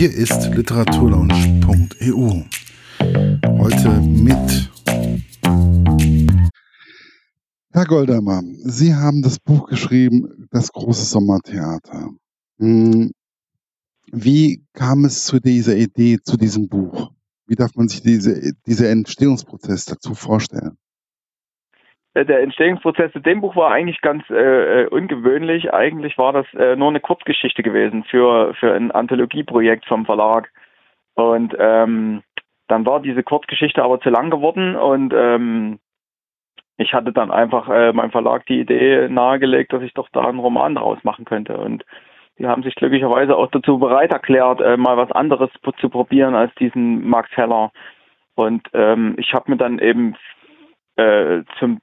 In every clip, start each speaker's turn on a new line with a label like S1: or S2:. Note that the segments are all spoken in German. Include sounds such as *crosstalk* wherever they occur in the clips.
S1: Hier ist literaturlaunch.eu. Heute mit Herr Goldamer, Sie haben das Buch geschrieben, Das große Sommertheater. Hm, wie kam es zu dieser Idee, zu diesem Buch? Wie darf man sich diese, dieser Entstehungsprozess dazu vorstellen?
S2: Äh, der Entstehungsprozess zu dem Buch war eigentlich ganz äh, äh, ungewöhnlich. Eigentlich war das äh, nur eine Kurzgeschichte gewesen für, für ein Anthologieprojekt vom Verlag. Und ähm, dann war diese Kurzgeschichte aber zu lang geworden und ähm, ich hatte dann einfach äh, meinem Verlag die Idee nahegelegt, dass ich doch da einen Roman daraus machen könnte. Und die haben sich glücklicherweise auch dazu bereit erklärt, äh, mal was anderes zu probieren als diesen Max Heller. Und ähm, ich habe mir dann eben äh, zum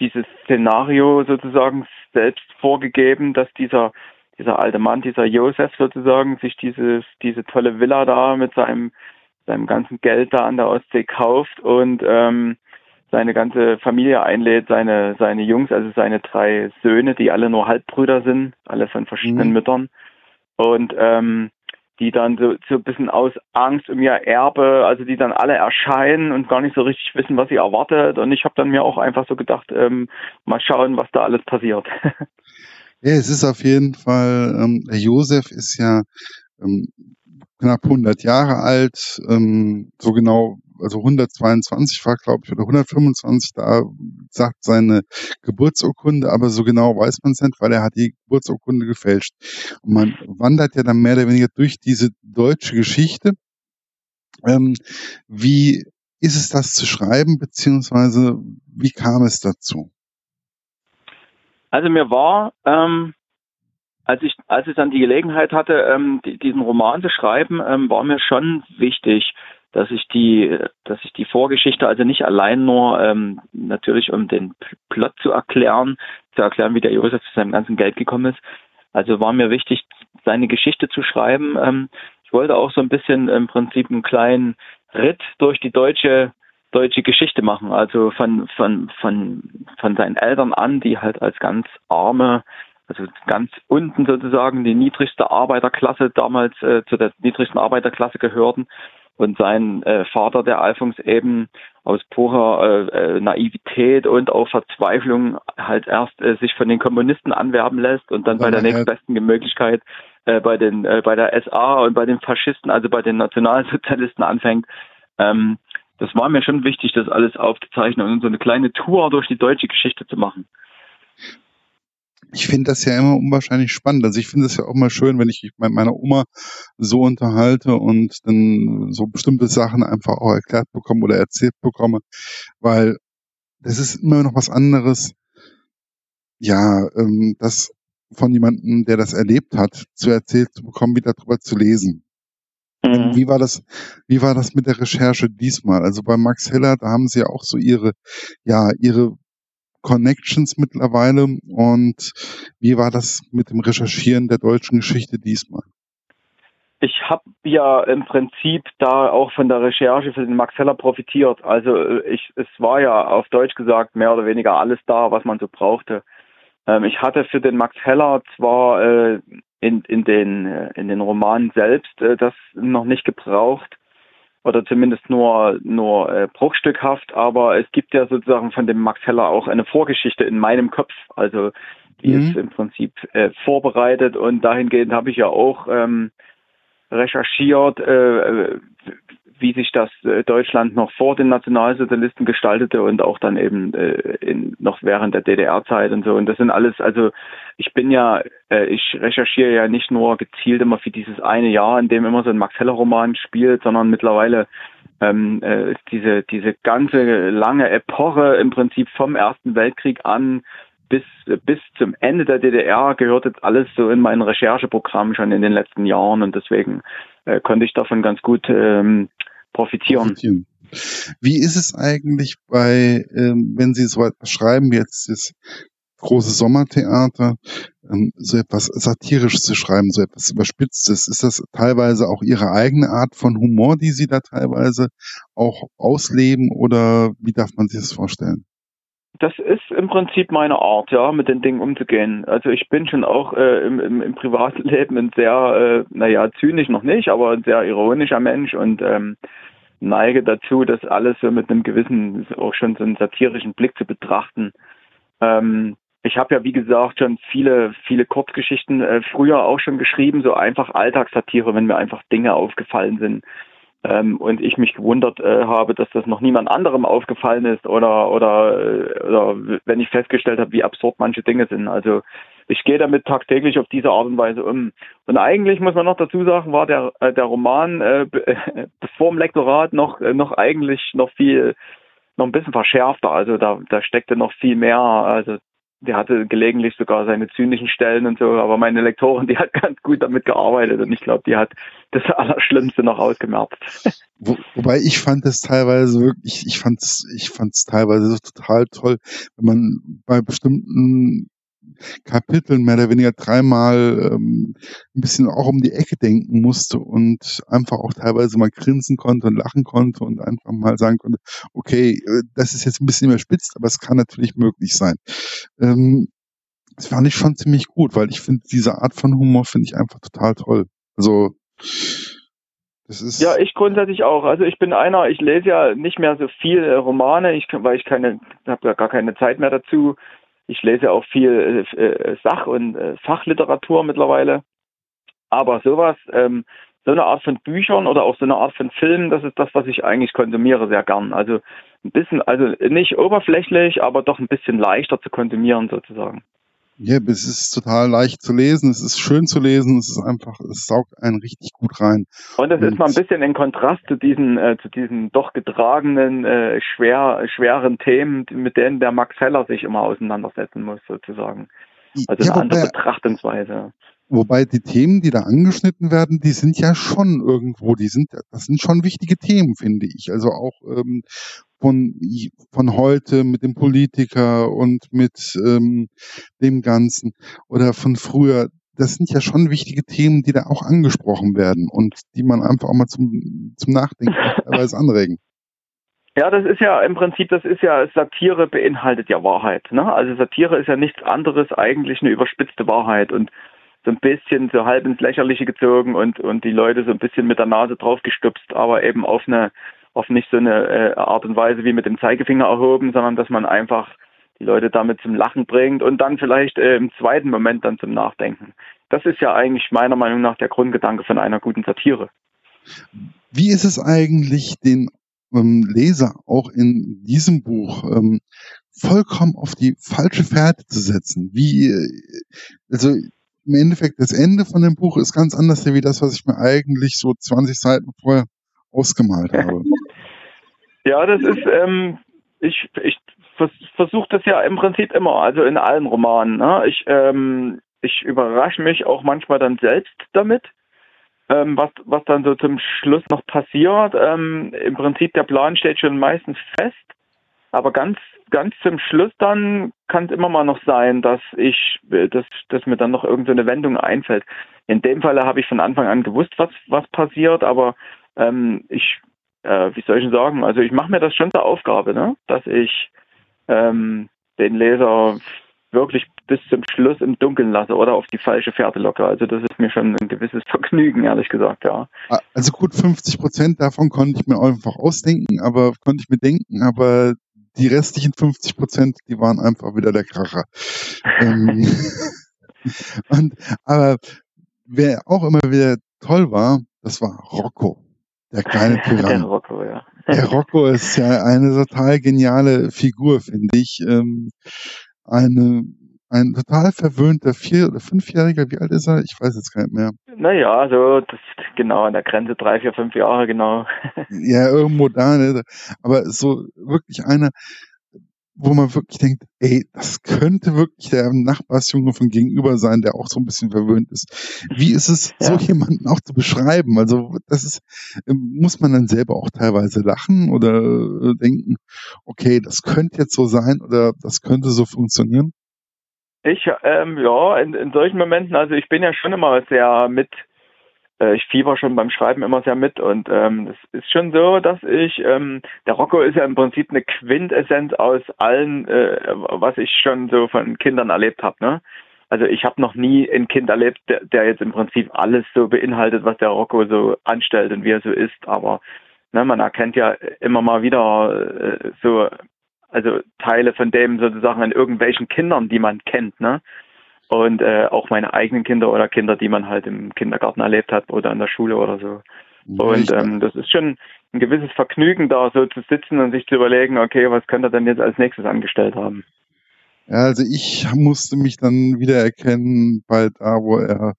S2: dieses Szenario sozusagen selbst vorgegeben, dass dieser dieser alte Mann, dieser Josef sozusagen, sich dieses diese tolle Villa da mit seinem seinem ganzen Geld da an der Ostsee kauft und ähm, seine ganze Familie einlädt, seine seine Jungs, also seine drei Söhne, die alle nur Halbbrüder sind, alle von verschiedenen mhm. Müttern und ähm, die dann so, so ein bisschen aus Angst um ihr Erbe, also die dann alle erscheinen und gar nicht so richtig wissen, was sie erwartet. Und ich habe dann mir auch einfach so gedacht, ähm, mal schauen, was da alles passiert. *laughs*
S1: ja, es ist auf jeden Fall, ähm, Josef ist ja ähm, knapp 100 Jahre alt, ähm, so genau also 122 war, glaube ich, oder 125, da sagt seine Geburtsurkunde, aber so genau weiß man es nicht, weil er hat die Geburtsurkunde gefälscht. Und man wandert ja dann mehr oder weniger durch diese deutsche Geschichte. Ähm, wie ist es das zu schreiben, beziehungsweise wie kam es dazu?
S2: Also mir war, ähm, als ich als ich dann die Gelegenheit hatte, ähm, die, diesen Roman zu schreiben, ähm, war mir schon wichtig, dass ich die, dass ich die Vorgeschichte also nicht allein nur ähm, natürlich um den Plot zu erklären, zu erklären, wie der Josef zu seinem ganzen Geld gekommen ist. Also war mir wichtig, seine Geschichte zu schreiben. Ähm, ich wollte auch so ein bisschen im Prinzip einen kleinen Ritt durch die deutsche deutsche Geschichte machen, also von von von von seinen Eltern an, die halt als ganz arme also ganz unten sozusagen die niedrigste Arbeiterklasse damals äh, zu der niedrigsten Arbeiterklasse gehörten und sein äh, Vater, der Alfons, eben aus purer äh, äh, Naivität und auch Verzweiflung halt erst äh, sich von den Kommunisten anwerben lässt und dann bei der nächstbesten Möglichkeit äh, bei den äh, bei der SA und bei den Faschisten, also bei den Nationalsozialisten anfängt. Ähm, das war mir schon wichtig, das alles aufzuzeichnen und so eine kleine Tour durch die deutsche Geschichte zu machen
S1: ich finde das ja immer unwahrscheinlich spannend. Also ich finde es ja auch mal schön, wenn ich mich mit meiner Oma so unterhalte und dann so bestimmte Sachen einfach auch erklärt bekomme oder erzählt bekomme, weil das ist immer noch was anderes, ja, ähm, das von jemandem, der das erlebt hat, zu erzählt zu bekommen, wie darüber zu lesen. Mhm. Wie war das, wie war das mit der Recherche diesmal? Also bei Max Heller, da haben sie ja auch so ihre, ja, ihre Connections mittlerweile. Und wie war das mit dem Recherchieren der deutschen Geschichte diesmal?
S2: Ich habe ja im Prinzip da auch von der Recherche für den Max Heller profitiert. Also äh, ich, es war ja auf Deutsch gesagt mehr oder weniger alles da, was man so brauchte. Ähm, ich hatte für den Max Heller zwar äh, in, in, den, äh, in den Romanen selbst das noch nicht gebraucht, oder zumindest nur nur äh, bruchstückhaft, aber es gibt ja sozusagen von dem Max Heller auch eine Vorgeschichte in meinem Kopf, also die mhm. ist im Prinzip äh, vorbereitet und dahingehend habe ich ja auch ähm, recherchiert, äh, wie sich das äh, Deutschland noch vor den Nationalsozialisten gestaltete und auch dann eben äh, in, noch während der DDR-Zeit und so. Und das sind alles, also ich bin ja, äh, ich recherchiere ja nicht nur gezielt immer für dieses eine Jahr, in dem immer so ein Max Heller-Roman spielt, sondern mittlerweile ähm, äh, diese, diese ganze lange Epoche im Prinzip vom Ersten Weltkrieg an bis, bis zum Ende der DDR gehört jetzt alles so in mein Rechercheprogramm schon in den letzten Jahren und deswegen äh, konnte ich davon ganz gut ähm, profitieren. profitieren.
S1: Wie ist es eigentlich bei, ähm, wenn Sie so etwas schreiben, jetzt das große Sommertheater, ähm, so etwas satirisch zu schreiben, so etwas überspitztes? Ist das teilweise auch Ihre eigene Art von Humor, die Sie da teilweise auch ausleben oder wie darf man sich das vorstellen?
S2: Das ist im Prinzip meine Art, ja, mit den Dingen umzugehen. Also ich bin schon auch äh, im, im, im privaten *laughs* Leben ein sehr, äh, naja, zynisch noch nicht, aber ein sehr ironischer Mensch und ähm, neige dazu, das alles so mit einem gewissen, auch schon so einen satirischen Blick zu betrachten. Ähm, ich habe ja, wie gesagt, schon viele, viele Kurzgeschichten äh, früher auch schon geschrieben, so einfach Alltagssatire, wenn mir einfach Dinge aufgefallen sind. Ähm, und ich mich gewundert äh, habe, dass das noch niemand anderem aufgefallen ist oder oder äh, oder wenn ich festgestellt habe, wie absurd manche Dinge sind. Also ich gehe damit tagtäglich auf diese Art und Weise um. Und eigentlich muss man noch dazu sagen, war der äh, der Roman äh, bevor *laughs* im Lektorat noch äh, noch eigentlich noch viel noch ein bisschen verschärfter. Also da da steckte noch viel mehr. Also der hatte gelegentlich sogar seine zynischen Stellen und so, aber meine Lektorin, die hat ganz gut damit gearbeitet und ich glaube, die hat das *laughs* Allerschlimmste noch ausgemerzt.
S1: Wo, wobei ich fand es teilweise wirklich, ich fand es, ich fand es teilweise total toll, wenn man bei bestimmten Kapiteln mehr oder weniger dreimal ähm, ein bisschen auch um die Ecke denken musste und einfach auch teilweise mal grinsen konnte und lachen konnte und einfach mal sagen konnte, okay, äh, das ist jetzt ein bisschen überspitzt, aber es kann natürlich möglich sein. Ähm, das fand ich schon ziemlich gut, weil ich finde, diese Art von Humor finde ich einfach total toll. Also
S2: das ist ja, ich grundsätzlich auch. Also ich bin einer, ich lese ja nicht mehr so viel äh, Romane, ich, weil ich keine, habe ja gar keine Zeit mehr dazu. Ich lese auch viel äh, äh, Sach- und äh, Fachliteratur mittlerweile. Aber sowas, ähm, so eine Art von Büchern oder auch so eine Art von Filmen, das ist das, was ich eigentlich konsumiere sehr gern. Also ein bisschen, also nicht oberflächlich, aber doch ein bisschen leichter zu konsumieren sozusagen.
S1: Ja, es ist total leicht zu lesen, es ist schön zu lesen, es ist einfach, es saugt einen richtig gut rein.
S2: Und es ist mal ein bisschen in Kontrast zu diesen, äh, zu diesen doch getragenen, äh, schwer, schweren Themen, mit denen der Max Heller sich immer auseinandersetzen muss, sozusagen. Also ja, eine andere Betrachtungsweise.
S1: Wobei die Themen, die da angeschnitten werden, die sind ja schon irgendwo, die sind, das sind schon wichtige Themen, finde ich. Also auch ähm, von, von heute mit dem Politiker und mit ähm, dem Ganzen oder von früher. Das sind ja schon wichtige Themen, die da auch angesprochen werden und die man einfach auch mal zum, zum Nachdenken *laughs* teilweise anregen.
S2: Ja, das ist ja im Prinzip, das ist ja, Satire beinhaltet ja Wahrheit. Ne? Also Satire ist ja nichts anderes, eigentlich eine überspitzte Wahrheit und so ein bisschen so halb ins Lächerliche gezogen und, und die Leute so ein bisschen mit der Nase draufgestupst, aber eben auf eine, auf nicht so eine äh, Art und Weise wie mit dem Zeigefinger erhoben, sondern dass man einfach die Leute damit zum Lachen bringt und dann vielleicht äh, im zweiten Moment dann zum Nachdenken. Das ist ja eigentlich meiner Meinung nach der Grundgedanke von einer guten Satire.
S1: Wie ist es eigentlich, den ähm, Leser auch in diesem Buch ähm, vollkommen auf die falsche Fährte zu setzen? Wie, äh, also im Endeffekt das Ende von dem Buch ist ganz anders wie das, was ich mir eigentlich so 20 Seiten vorher ausgemalt habe.
S2: Ja, das ist, ähm, ich, ich versuche das ja im Prinzip immer, also in allen Romanen. Ne? Ich, ähm, ich überrasche mich auch manchmal dann selbst damit, ähm, was, was dann so zum Schluss noch passiert. Ähm, Im Prinzip der Plan steht schon meistens fest, aber ganz ganz zum Schluss dann kann es immer mal noch sein, dass ich, dass, dass mir dann noch irgendeine Wendung einfällt. In dem Falle habe ich von Anfang an gewusst, was, was passiert, aber ähm, ich, äh, wie soll ich sagen, also ich mache mir das schon zur Aufgabe, ne? dass ich ähm, den Leser wirklich bis zum Schluss im Dunkeln lasse oder auf die falsche Fährte locke. Also das ist mir schon ein gewisses *laughs* Vergnügen, ehrlich gesagt, ja.
S1: Also gut, 50 Prozent davon konnte ich mir einfach ausdenken, aber konnte ich mir denken, aber die restlichen 50 Prozent, die waren einfach wieder der Kracher. ähm, *laughs* und, aber wer auch immer wieder toll war, das war Rocco, der kleine *laughs* Tyrann. Der Rocco, ja. Der Rocco ist ja eine total geniale Figur, finde ich. Ähm, eine ein total verwöhnter Vier- oder Fünfjähriger, wie alt ist er? Ich weiß jetzt gar nicht mehr.
S2: Naja, so das, genau an der Grenze drei, vier, fünf Jahre, genau. *laughs*
S1: ja, irgendwo da, ne? aber so wirklich einer, wo man wirklich denkt, ey, das könnte wirklich der Nachbarsjunge von gegenüber sein, der auch so ein bisschen verwöhnt ist. Wie ist es, ja. so jemanden auch zu beschreiben? Also das ist, ähm, muss man dann selber auch teilweise lachen oder äh, denken, okay, das könnte jetzt so sein oder das könnte so funktionieren?
S2: Ich, ähm, ja, in, in solchen Momenten, also ich bin ja schon immer sehr mit äh, ich fieber schon beim Schreiben immer sehr mit und ähm, es ist schon so, dass ich, ähm, der Rocco ist ja im Prinzip eine Quintessenz aus allen, äh, was ich schon so von Kindern erlebt habe, ne? Also ich habe noch nie ein Kind erlebt, der, der jetzt im Prinzip alles so beinhaltet, was der Rocco so anstellt und wie er so ist, aber ne, man erkennt ja immer mal wieder äh, so also Teile von dem sozusagen an irgendwelchen Kindern, die man kennt, ne? Und äh, auch meine eigenen Kinder oder Kinder, die man halt im Kindergarten erlebt hat oder in der Schule oder so. Und ähm, das ist schon ein gewisses Vergnügen, da so zu sitzen und sich zu überlegen, okay, was könnte er denn jetzt als nächstes angestellt haben?
S1: Ja, also ich musste mich dann wieder erkennen bei da, wo er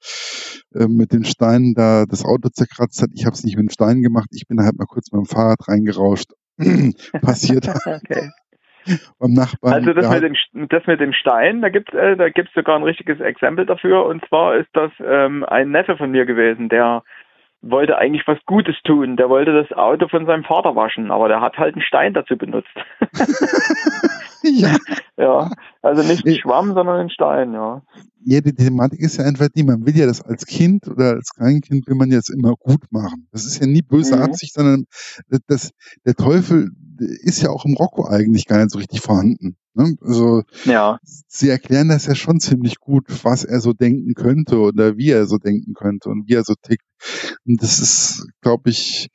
S1: äh, mit den Steinen da das Auto zerkratzt hat. Ich habe es nicht mit den Steinen gemacht. Ich bin halt mal kurz mit dem Fahrrad reingerauscht. *clears throat* Passiert. *laughs* okay *laughs*
S2: beim Nachbarn. Also das, mit dem, das mit dem Stein, da gibt es äh, da gibt's sogar ein richtiges Exempel dafür. Und zwar ist das ähm, ein Neffe von mir gewesen, der wollte eigentlich was Gutes tun. Der wollte das Auto von seinem Vater waschen, aber der hat halt einen Stein dazu benutzt. *laughs* ja. *laughs* ja. Also nicht einen Schwamm, sondern einen Stein, ja.
S1: Ja, die Thematik ist ja einfach die, man will ja das als Kind oder als Kleinkind will man jetzt immer gut machen. Das ist ja nie böse mhm. Absicht, sondern das, der Teufel ist ja auch im Rocco eigentlich gar nicht so richtig vorhanden. Ne? Also ja. sie erklären das ja schon ziemlich gut, was er so denken könnte oder wie er so denken könnte und wie er so tickt. Und das ist, glaube ich,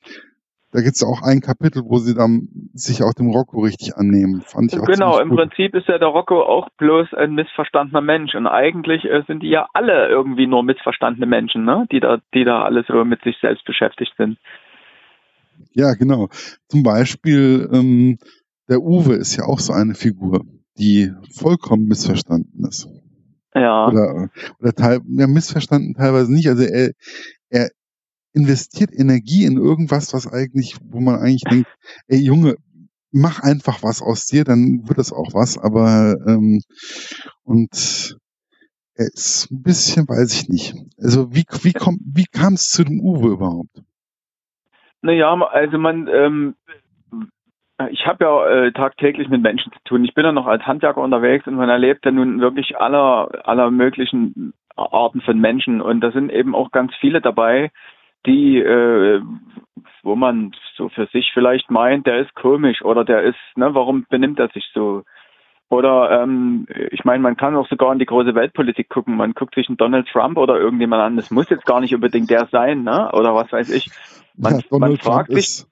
S1: da gibt es auch ein Kapitel, wo sie dann sich auch dem Rocco richtig annehmen.
S2: Fand ich auch genau, im. Prinzip ist ja der Rocco auch bloß ein missverstandener Mensch. Und eigentlich äh, sind die ja alle irgendwie nur missverstandene Menschen, ne? die da, die da alle so mit sich selbst beschäftigt sind.
S1: Ja, genau. Zum Beispiel ähm, der Uwe ist ja auch so eine Figur, die vollkommen missverstanden ist.
S2: Ja.
S1: Oder, oder teil, ja, missverstanden teilweise nicht. Also er, er investiert Energie in irgendwas, was eigentlich, wo man eigentlich denkt, ey Junge, mach einfach was aus dir, dann wird es auch was. Aber ähm, und er ist ein bisschen, weiß ich nicht. Also wie wie kommt, wie kam es zu dem Uwe überhaupt?
S2: Naja, also man, ähm, ich habe ja äh, tagtäglich mit Menschen zu tun. Ich bin ja noch als Handwerker unterwegs und man erlebt ja nun wirklich aller, aller möglichen Arten von Menschen. Und da sind eben auch ganz viele dabei, die, äh, wo man so für sich vielleicht meint, der ist komisch oder der ist, ne, warum benimmt er sich so? Oder ähm, ich meine, man kann auch sogar in die große Weltpolitik gucken. Man guckt sich einen Donald Trump oder irgendjemand an. Das muss jetzt gar nicht unbedingt der sein, ne? Oder was weiß ich. Man, ja, man fragt sich.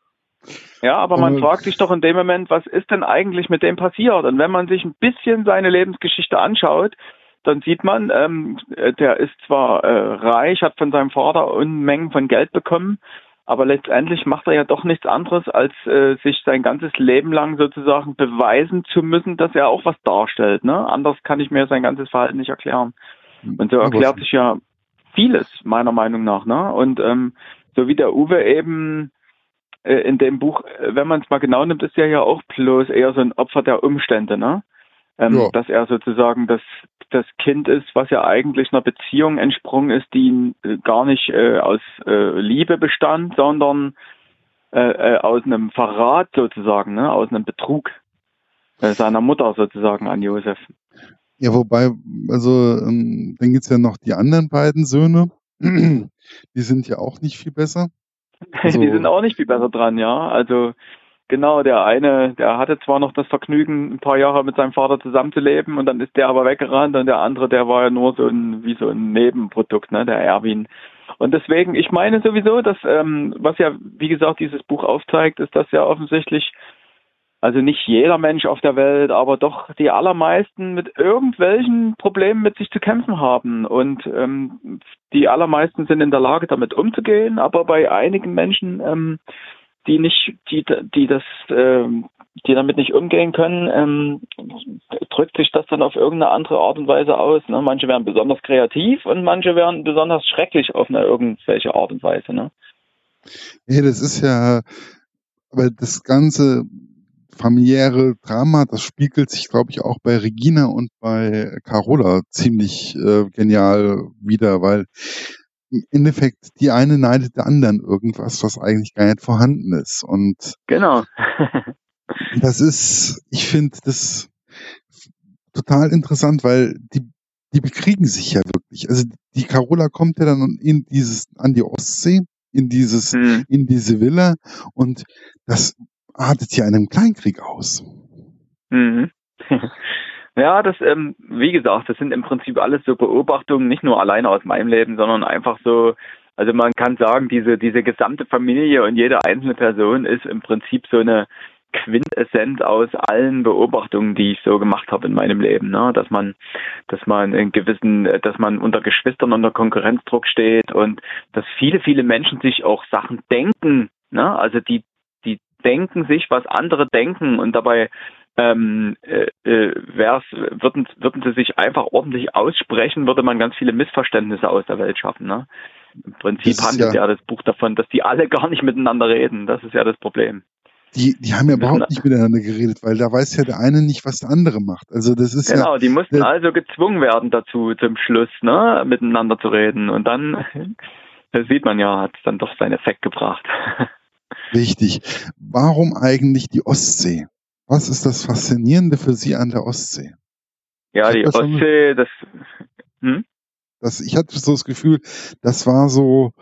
S2: Ja, aber man fragt sich doch in dem Moment, was ist denn eigentlich mit dem passiert? Und wenn man sich ein bisschen seine Lebensgeschichte anschaut, dann sieht man, ähm, der ist zwar äh, reich, hat von seinem Vater Unmengen von Geld bekommen, aber letztendlich macht er ja doch nichts anderes, als äh, sich sein ganzes Leben lang sozusagen beweisen zu müssen, dass er auch was darstellt. Ne? Anders kann ich mir sein ganzes Verhalten nicht erklären. Und so erklärt sich ja vieles, meiner Meinung nach. Ne? Und ähm, so wie der Uwe eben äh, in dem Buch, äh, wenn man es mal genau nimmt, ist er ja auch bloß eher so ein Opfer der Umstände. Ne? ähm, ja. dass er sozusagen das, das Kind ist, was ja eigentlich einer Beziehung entsprungen ist, die äh, gar nicht äh, aus äh, Liebe bestand, sondern äh, aus einem Verrat sozusagen, ne? aus einem Betrug seiner Mutter sozusagen an Josef.
S1: Ja, wobei, also ähm, dann gibt's ja noch die anderen beiden Söhne, die sind ja auch nicht viel besser. *laughs*
S2: Also, die sind auch nicht viel besser dran, ja. Also Genau, der eine, der hatte zwar noch das Vergnügen, ein paar Jahre mit seinem Vater zusammenzuleben und dann ist der aber weggerannt und der andere, der war ja nur so ein, wie so ein Nebenprodukt, ne, der Erwin. Und deswegen, ich meine sowieso, dass, ähm, was ja, wie gesagt, dieses Buch aufzeigt, ist, dass ja offensichtlich, also nicht jeder Mensch auf der Welt, aber doch die allermeisten mit irgendwelchen Problemen mit sich zu kämpfen haben. Und ähm, die allermeisten sind in der Lage, damit umzugehen, aber bei einigen Menschen ähm, die nicht, die, die das, ähm, die damit nicht umgehen können, ähm, drückt sich das dann auf irgendeine andere Art und Weise aus. Ne? Manche werden besonders kreativ und manche werden besonders schrecklich auf eine irgendwelche Art und Weise. Ne?
S1: Ja, das ist ja, aber das ganze familiäre Drama, das spiegelt sich, glaube ich, auch bei Regina und bei Carola ziemlich äh, genial wieder, weil im Endeffekt die eine neidet der anderen irgendwas, was eigentlich gar nicht vorhanden ist. Und
S2: genau. *laughs*
S1: das ist, ich finde das total interessant, weil die, die bekriegen sich ja wirklich also die Carola kommt ja dann in dieses, an die Ostsee, in dieses, mhm. in diese Villa und das artet ja einem Kleinkrieg aus.
S2: Mhm. *laughs* Ja, das, ähm, wie gesagt, das sind im Prinzip alles so Beobachtungen, nicht nur alleine aus meinem Leben, sondern einfach so, also man kann sagen, diese, diese gesamte Familie und jede einzelne Person ist im Prinzip so eine Quintessenz aus allen Beobachtungen, die ich so gemacht habe in meinem Leben, ne? dass man, dass man in gewissen, dass man unter Geschwistern unter Konkurrenzdruck steht und dass viele, viele Menschen sich auch Sachen denken, ne? also die denken sich, was andere denken und dabei ähm, äh, äh würden, würden sie sich einfach ordentlich aussprechen, würde man ganz viele Missverständnisse aus der Welt schaffen. Ne? Im Prinzip handelt ja, ja das Buch davon, dass die alle *laughs* gar nicht miteinander reden. Das ist ja das Problem.
S1: Die, die haben ja überhaupt nicht miteinander geredet, weil da weiß ja der eine nicht, was der andere macht. Also das ist
S2: genau,
S1: ja,
S2: die mussten also gezwungen werden dazu zum Schluss, ne, miteinander zu reden. Und dann, das sieht man ja, hat dann doch seinen Effekt gebracht. *laughs*
S1: Richtig. Warum eigentlich die Ostsee? Was ist das Faszinierende für Sie an der Ostsee?
S2: Ja, die Ostsee, das,
S1: hm? das, ich hatte so das Gefühl, das war so,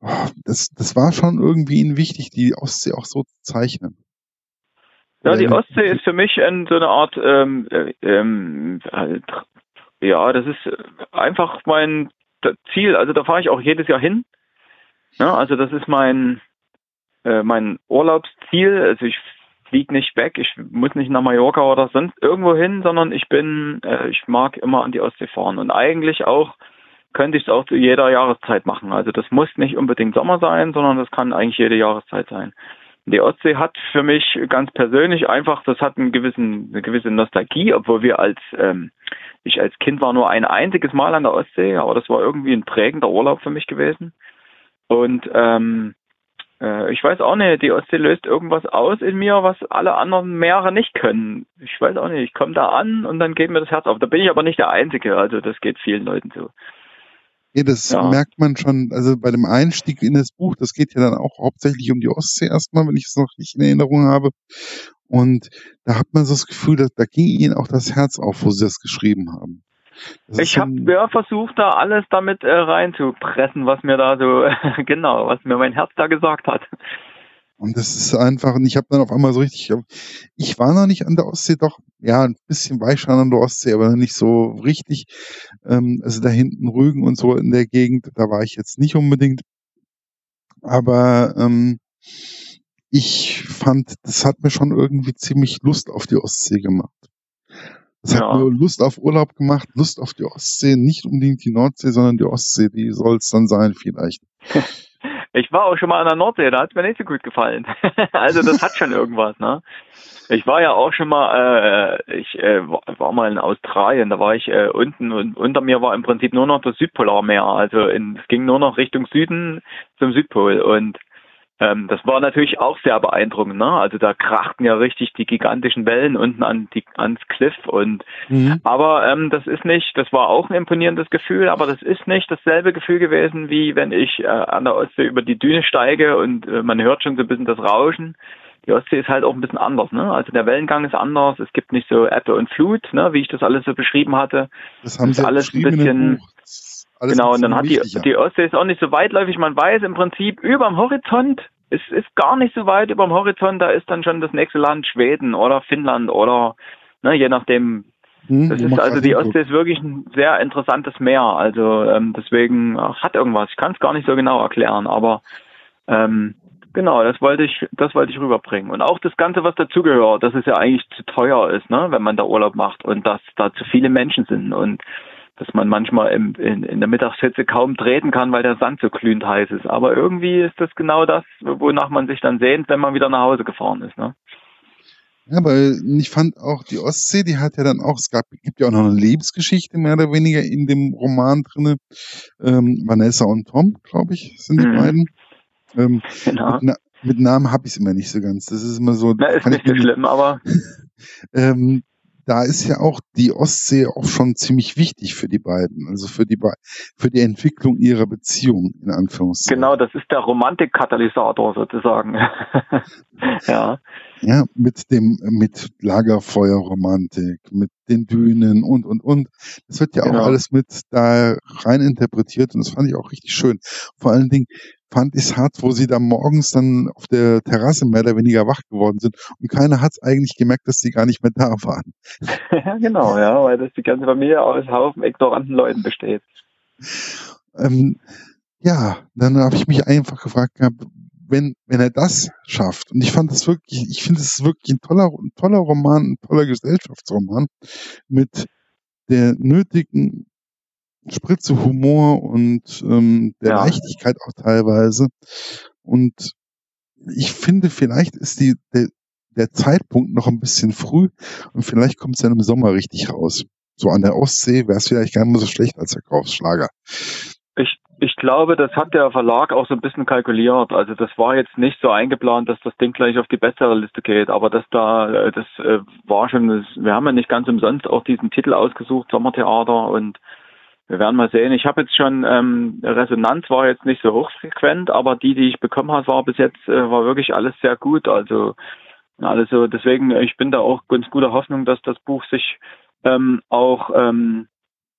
S1: oh, das, das war schon irgendwie Ihnen wichtig, die Ostsee auch so zu zeichnen.
S2: Ja, die Ostsee ist für mich ein, so eine Art, ähm, äh, ähm, halt, ja, das ist einfach mein Ziel. Also da fahre ich auch jedes Jahr hin. Ja, also das ist mein, äh, mein Urlaubsziel. Also ich fliege nicht weg, ich muss nicht nach Mallorca oder sonst irgendwo hin, sondern ich bin, äh, ich mag immer an die Ostsee fahren und eigentlich auch könnte ich es auch zu jeder Jahreszeit machen. Also das muss nicht unbedingt Sommer sein, sondern das kann eigentlich jede Jahreszeit sein. Die Ostsee hat für mich ganz persönlich einfach, das hat einen gewissen, eine gewisse Nostalgie, obwohl wir als, ähm, ich als Kind war nur ein einziges Mal an der Ostsee, aber das war irgendwie ein prägender Urlaub für mich gewesen. Und ähm, äh, ich weiß auch nicht, die Ostsee löst irgendwas aus in mir, was alle anderen Meere nicht können. Ich weiß auch nicht, ich komme da an und dann geht mir das Herz auf. Da bin ich aber nicht der Einzige, also das geht vielen Leuten so.
S1: Ja, das ja. merkt man schon, also bei dem Einstieg in das Buch, das geht ja dann auch hauptsächlich um die Ostsee erstmal, wenn ich es noch nicht in Erinnerung habe. Und da hat man so das Gefühl, dass, da ging ihnen auch das Herz auf, wo sie das geschrieben haben.
S2: Ich habe ja versucht, da alles damit äh, reinzupressen, was mir da so, *laughs* genau, was mir mein Herz da gesagt hat.
S1: Und das ist einfach, und ich habe dann auf einmal so richtig, ich war noch nicht an der Ostsee, doch, ja, ein bisschen war ich schon an der Ostsee, aber nicht so richtig. Ähm, also da hinten Rügen und so in der Gegend, da war ich jetzt nicht unbedingt. Aber ähm, ich fand, das hat mir schon irgendwie ziemlich Lust auf die Ostsee gemacht. Es ja. hat nur Lust auf Urlaub gemacht, Lust auf die Ostsee, nicht unbedingt die Nordsee, sondern die Ostsee, die soll es dann sein vielleicht. *laughs*
S2: Ich war auch schon mal an der Nordsee, da hat es mir nicht so gut gefallen. *laughs* also das hat schon irgendwas, ne? Ich war ja auch schon mal, äh, ich äh, war mal in Australien, da war ich äh, unten und unter mir war im Prinzip nur noch das Südpolarmeer. Also in, es ging nur noch Richtung Süden zum Südpol und ähm, das war natürlich auch sehr beeindruckend. Ne? Also da krachten ja richtig die gigantischen Wellen unten an die, ans Cliff. Und mhm. aber ähm, das ist nicht, das war auch ein imponierendes Gefühl, aber das ist nicht dasselbe Gefühl gewesen, wie wenn ich äh, an der Ostsee über die Düne steige und äh, man hört schon so ein bisschen das Rauschen. Die Ostsee ist halt auch ein bisschen anders, ne? Also der Wellengang ist anders, es gibt nicht so Ebbe und Flut, ne, wie ich das alles so beschrieben hatte.
S1: Das haben Sie alles ein bisschen.
S2: Alles genau, und dann hat die, die Ostsee ist auch nicht so weitläufig. Man weiß im Prinzip über dem Horizont es ist gar nicht so weit über dem Horizont, da ist dann schon das nächste Land Schweden oder Finnland oder ne, je nachdem. Hm, das ist also die Ostsee ist wirklich ein sehr interessantes Meer. Also ähm, deswegen ach, hat irgendwas. Ich kann es gar nicht so genau erklären, aber ähm, genau, das wollte ich, das wollte ich rüberbringen. Und auch das Ganze, was dazugehört, dass es ja eigentlich zu teuer ist, ne, wenn man da Urlaub macht und dass da zu viele Menschen sind und dass man manchmal im, in, in der Mittagshitze kaum treten kann, weil der Sand so glühend heiß ist. Aber irgendwie ist das genau das, wonach man sich dann sehnt, wenn man wieder nach Hause gefahren ist. Ne?
S1: Ja, weil ich fand auch die Ostsee, die hat ja dann auch, es gab, gibt ja auch noch eine Lebensgeschichte mehr oder weniger in dem Roman drinne. Ähm, Vanessa und Tom, glaube ich, sind die mhm. beiden. Ähm, genau. Mit, mit Namen habe ich es immer nicht so ganz. Das ist immer so.
S2: Na, ist nicht so schlimm, aber. *laughs*
S1: ähm, da ist ja auch die Ostsee auch schon ziemlich wichtig für die beiden, also für die für die Entwicklung ihrer Beziehung in Anführungszeichen.
S2: Genau, das ist der Romantikkatalysator sozusagen. *laughs* ja.
S1: Ja, mit dem, mit Lagerfeuerromantik, mit den Dünen und, und, und. Das wird ja genau. auch alles mit da rein interpretiert und das fand ich auch richtig schön. Vor allen Dingen fand ich es hart, wo sie da morgens dann auf der Terrasse mehr oder weniger wach geworden sind und keiner hat es eigentlich gemerkt, dass sie gar nicht mehr da waren.
S2: Ja, *laughs* genau, ja, weil das die ganze Familie aus Haufen ignoranten Leuten besteht.
S1: Ähm, ja, dann habe ich mich einfach gefragt gehabt, wenn, wenn er das schafft, und ich fand das wirklich, ich finde es wirklich ein toller, ein toller Roman, ein toller Gesellschaftsroman mit der nötigen Spritze Humor und ähm, der ja. Leichtigkeit auch teilweise. Und ich finde, vielleicht ist die, der, der Zeitpunkt noch ein bisschen früh und vielleicht kommt es dann im Sommer richtig raus. So an der Ostsee wäre es vielleicht gar nicht mehr so schlecht als Verkaufsschlager.
S2: Ich, ich glaube, das hat der Verlag auch so ein bisschen kalkuliert. Also das war jetzt nicht so eingeplant, dass das Ding gleich auf die Bestsellerliste geht, aber das da, äh, das äh, war schon, wir haben ja nicht ganz umsonst auch diesen Titel ausgesucht, Sommertheater und wir werden mal sehen. Ich habe jetzt schon ähm, Resonanz war jetzt nicht so hochfrequent, aber die, die ich bekommen habe, war bis jetzt äh, war wirklich alles sehr gut. Also also deswegen, ich bin da auch ganz guter Hoffnung, dass das Buch sich ähm, auch ähm,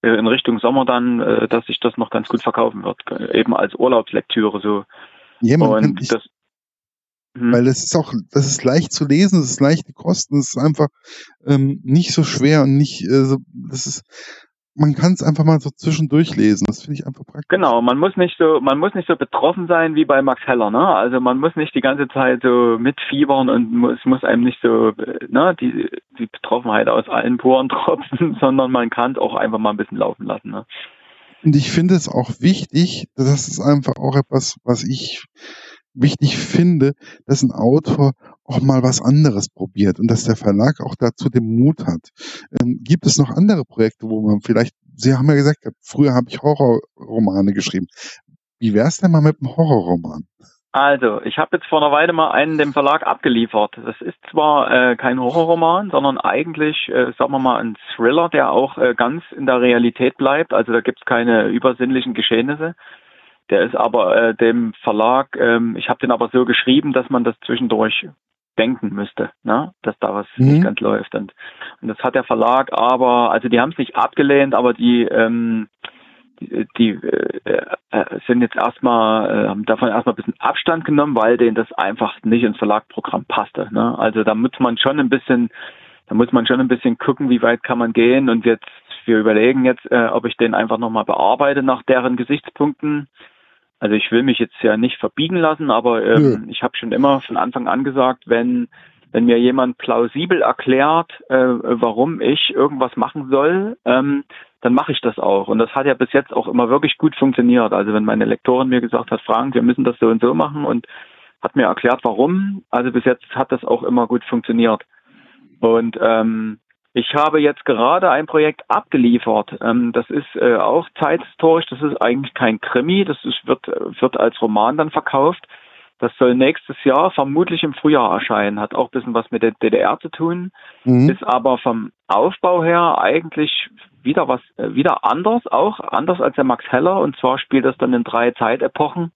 S2: äh, in Richtung Sommer dann, äh, dass sich das noch ganz gut verkaufen wird, eben als Urlaubslektüre so.
S1: Ja, und ich, das, hm. weil es ist auch, das ist leicht zu lesen, es ist leicht die Kosten, es ist einfach ähm, nicht so schwer und nicht, äh, so, das ist man kann es einfach mal so zwischendurch lesen. Das finde ich einfach praktisch.
S2: Genau, man muss nicht so, man muss nicht so betroffen sein wie bei Max Heller, ne? Also man muss nicht die ganze Zeit so mitfiebern und es muss einem nicht so, ne, die, die Betroffenheit aus allen Poren *laughs* tropfen, sondern man kann es auch einfach mal ein bisschen laufen lassen, ne?
S1: Und ich finde es auch wichtig, das ist einfach auch etwas, was ich wichtig finde, dass ein Autor auch mal was anderes probiert und dass der Verlag auch dazu den Mut hat. Ähm, gibt es noch andere Projekte, wo man vielleicht, Sie haben ja gesagt, früher habe ich Horrorromane geschrieben. Wie wäre es denn mal mit einem Horrorroman?
S2: Also, ich habe jetzt vor einer Weile mal einen dem Verlag abgeliefert. Das ist zwar äh, kein Horrorroman, sondern eigentlich, äh, sagen wir mal, ein Thriller, der auch äh, ganz in der Realität bleibt. Also da gibt es keine übersinnlichen Geschehnisse. Der ist aber äh, dem Verlag, ähm, ich habe den aber so geschrieben, dass man das zwischendurch denken müsste, ne? dass da was mhm. nicht ganz läuft. Und, und das hat der Verlag aber, also die haben es nicht abgelehnt, aber die, ähm, die, die äh, äh, sind jetzt erstmal, äh, haben davon erstmal ein bisschen Abstand genommen, weil denen das einfach nicht ins Verlagprogramm passte. Ne? Also da muss man schon ein bisschen, da muss man schon ein bisschen gucken, wie weit kann man gehen und jetzt, wir überlegen jetzt, äh, ob ich den einfach nochmal bearbeite nach deren Gesichtspunkten also ich will mich jetzt ja nicht verbiegen lassen, aber ähm, ich habe schon immer von Anfang an gesagt, wenn wenn mir jemand plausibel erklärt, äh, warum ich irgendwas machen soll, ähm, dann mache ich das auch. Und das hat ja bis jetzt auch immer wirklich gut funktioniert. Also wenn meine Lektorin mir gesagt hat, Frank, wir müssen das so und so machen und hat mir erklärt, warum, also bis jetzt hat das auch immer gut funktioniert. Und ähm, ich habe jetzt gerade ein Projekt abgeliefert. Ähm, das ist äh, auch zeithistorisch. Das ist eigentlich kein Krimi. Das ist, wird, wird als Roman dann verkauft. Das soll nächstes Jahr vermutlich im Frühjahr erscheinen. Hat auch ein bisschen was mit der DDR zu tun. Mhm. Ist aber vom Aufbau her eigentlich wieder was, äh, wieder anders auch, anders als der Max Heller. Und zwar spielt das dann in drei Zeitepochen.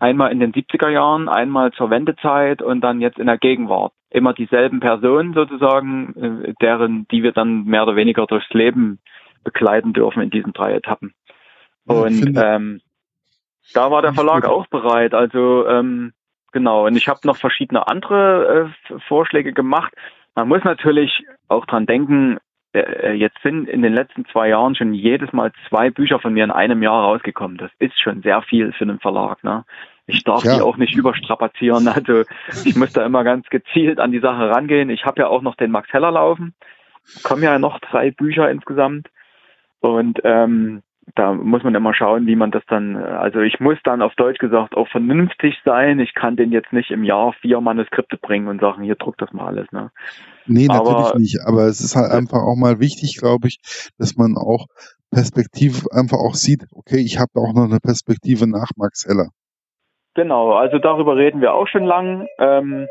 S2: Einmal in den 70er Jahren, einmal zur Wendezeit und dann jetzt in der Gegenwart immer dieselben Personen sozusagen, äh, deren, die wir dann mehr oder weniger durchs Leben begleiten dürfen in diesen drei Etappen. Und ähm, da war der Verlag auch bereit. Also ähm, genau. Und ich habe noch verschiedene andere äh, Vorschläge gemacht. Man muss natürlich auch dran denken, jetzt sind in den letzten zwei Jahren schon jedes Mal zwei Bücher von mir in einem Jahr rausgekommen. Das ist schon sehr viel für einen Verlag. Ne? Ich darf ja. die auch nicht überstrapazieren. *laughs* Also ich muss da immer ganz gezielt an die Sache rangehen. Ich habe ja auch noch den Max Heller laufen. Kommen ja noch drei Bücher insgesamt. Und ähm, da muss man immer schauen, wie man das dann, also ich muss dann auf Deutsch gesagt auch vernünftig sein. Ich kann den jetzt nicht im Jahr vier Manuskripte bringen und sagen, hier druck das mal alles. Ne?
S1: Nee, natürlich aber, nicht. Aber es ist halt einfach auch mal wichtig, glaube ich, dass man auch Perspektive einfach auch sieht, okay, ich habe auch noch eine Perspektive nach Max Heller.
S2: Genau, also darüber reden wir auch schon lang. Ähm,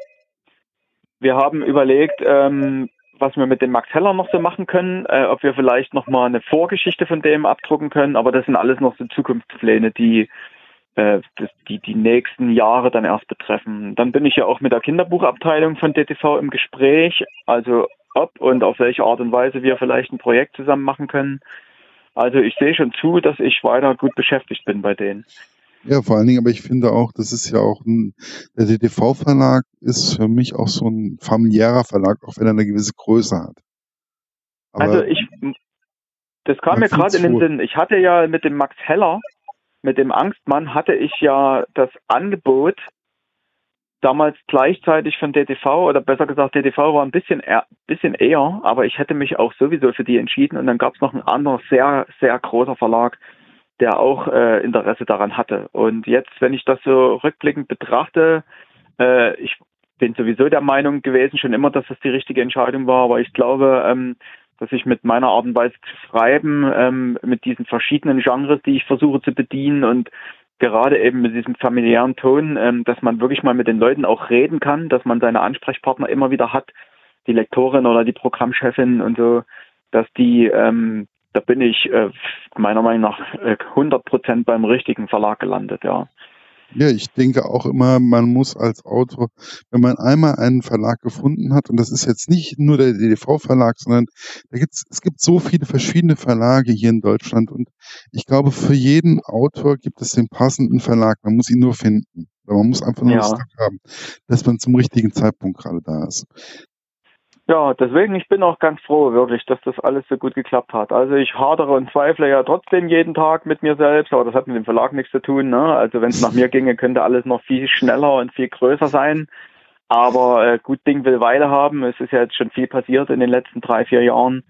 S2: wir haben überlegt, ähm, was wir mit dem Max Heller noch so machen können, äh, ob wir vielleicht noch mal eine Vorgeschichte von dem abdrucken können, aber das sind alles noch so Zukunftspläne, die äh, die, die nächsten Jahre dann erst betreffen. Dann bin ich ja auch mit der Kinderbuchabteilung von DTV im Gespräch, also ob und auf welche Art und Weise wir vielleicht ein Projekt zusammen machen können. Also ich sehe schon zu, dass ich weiter gut beschäftigt bin bei denen.
S1: Ja, vor allen Dingen, aber ich finde auch, das ist ja auch ein, der DTV-Verlag ist für mich auch so ein familiärer Verlag, auch wenn er eine gewisse Größe hat.
S2: Aber also ich, das kam mir gerade in den Sinn. Ich hatte ja mit dem Max Heller, mit dem Angstmann, hatte ich ja das Angebot, damals gleichzeitig von DTV oder besser gesagt DTV war ein bisschen eher, bisschen eher, aber ich hätte mich auch sowieso für die entschieden und dann gab es noch einen anderen sehr sehr großer Verlag, der auch äh, Interesse daran hatte. Und jetzt, wenn ich das so rückblickend betrachte, äh, ich bin sowieso der Meinung gewesen schon immer, dass das die richtige Entscheidung war, aber ich glaube, ähm, dass ich mit meiner Art und Weise zu schreiben, ähm, mit diesen verschiedenen Genres, die ich versuche zu bedienen und gerade eben mit diesem familiären Ton, ähm, dass man wirklich mal mit den Leuten auch reden kann, dass man seine Ansprechpartner immer wieder hat, die Lektorin oder die Programmchefin und so, dass die ähm, da bin ich äh, meiner Meinung nach äh, 100 Prozent beim richtigen Verlag gelandet, ja.
S1: Ja, ich denke auch immer, man muss als Autor, wenn man einmal einen Verlag gefunden hat, und das ist jetzt nicht nur der DDV-Verlag, sondern da gibt's, es gibt so viele verschiedene Verlage hier in Deutschland und ich glaube, für jeden Autor gibt es den passenden Verlag. Man muss ihn nur finden. Man muss einfach nur ja. das haben, dass man zum richtigen Zeitpunkt gerade da ist.
S2: Ja, deswegen, ich bin auch ganz froh, wirklich, dass das alles so gut geklappt hat. Also ich hadere und zweifle ja trotzdem jeden Tag mit mir selbst, aber das hat mit dem Verlag nichts zu tun. Ne? Also wenn es nach mir ginge, könnte alles noch viel schneller und viel größer sein. Aber äh, gut Ding will Weile haben. Es ist ja jetzt schon viel passiert in den letzten drei, vier Jahren.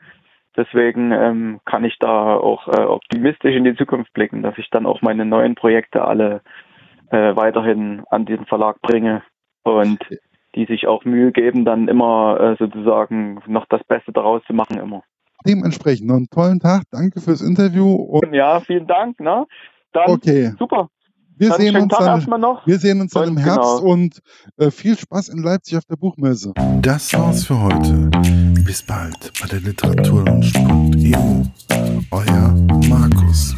S2: Deswegen ähm, kann ich da auch äh, optimistisch in die Zukunft blicken, dass ich dann auch meine neuen Projekte alle äh, weiterhin an diesen Verlag bringe. Und die sich auch Mühe geben, dann immer äh, sozusagen noch das Beste daraus zu machen immer.
S1: Dementsprechend noch einen tollen Tag. Danke fürs Interview.
S2: ja, vielen Dank. Ne? Dann,
S1: okay.
S2: Super.
S1: Wir sehen, uns dann, wir sehen uns dann im Herbst genau. und äh, viel Spaß in Leipzig auf der Buchmesse. Das war's für heute. Bis bald bei der Literaturlaunch.eu. Euer Markus.